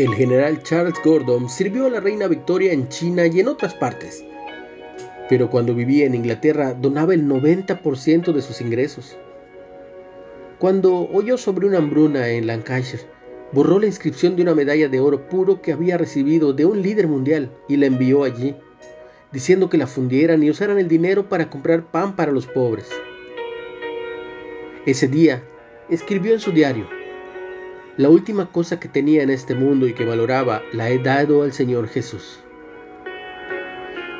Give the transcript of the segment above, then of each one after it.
El general Charles Gordon sirvió a la reina Victoria en China y en otras partes, pero cuando vivía en Inglaterra donaba el 90% de sus ingresos. Cuando oyó sobre una hambruna en Lancashire, borró la inscripción de una medalla de oro puro que había recibido de un líder mundial y la envió allí, diciendo que la fundieran y usaran el dinero para comprar pan para los pobres. Ese día, escribió en su diario, la última cosa que tenía en este mundo y que valoraba la he dado al Señor Jesús.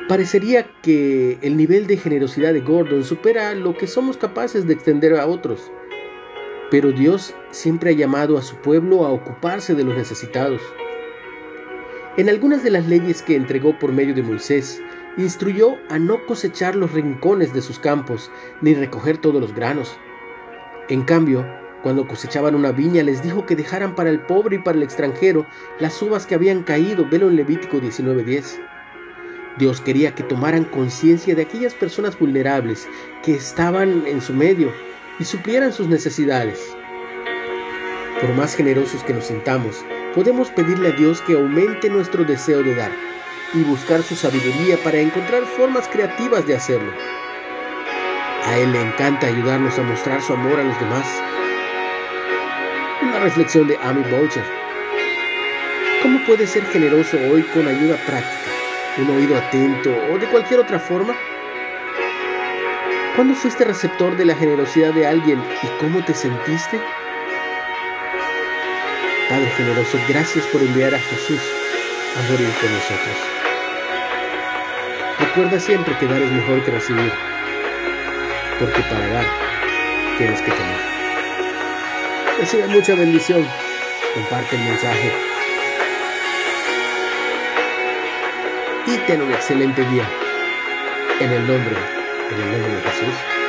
Parecería que el nivel de generosidad de Gordon supera lo que somos capaces de extender a otros, pero Dios siempre ha llamado a su pueblo a ocuparse de los necesitados. En algunas de las leyes que entregó por medio de Moisés, instruyó a no cosechar los rincones de sus campos, ni recoger todos los granos. En cambio, cuando cosechaban una viña, les dijo que dejaran para el pobre y para el extranjero las uvas que habían caído. Velo en Levítico 19:10. Dios quería que tomaran conciencia de aquellas personas vulnerables que estaban en su medio y suplieran sus necesidades. Por más generosos que nos sintamos, podemos pedirle a Dios que aumente nuestro deseo de dar y buscar su sabiduría para encontrar formas creativas de hacerlo. A Él le encanta ayudarnos a mostrar su amor a los demás una reflexión de Amy Boucher. ¿Cómo puedes ser generoso hoy con ayuda práctica, un oído atento o de cualquier otra forma? ¿Cuándo fuiste receptor de la generosidad de alguien y cómo te sentiste? Padre generoso, gracias por enviar a Jesús a morir con nosotros. Recuerda siempre que dar es mejor que recibir, porque para dar tienes que tener. Recibe mucha bendición. Comparte el mensaje. Y ten un excelente día. En el nombre, en el nombre de Jesús.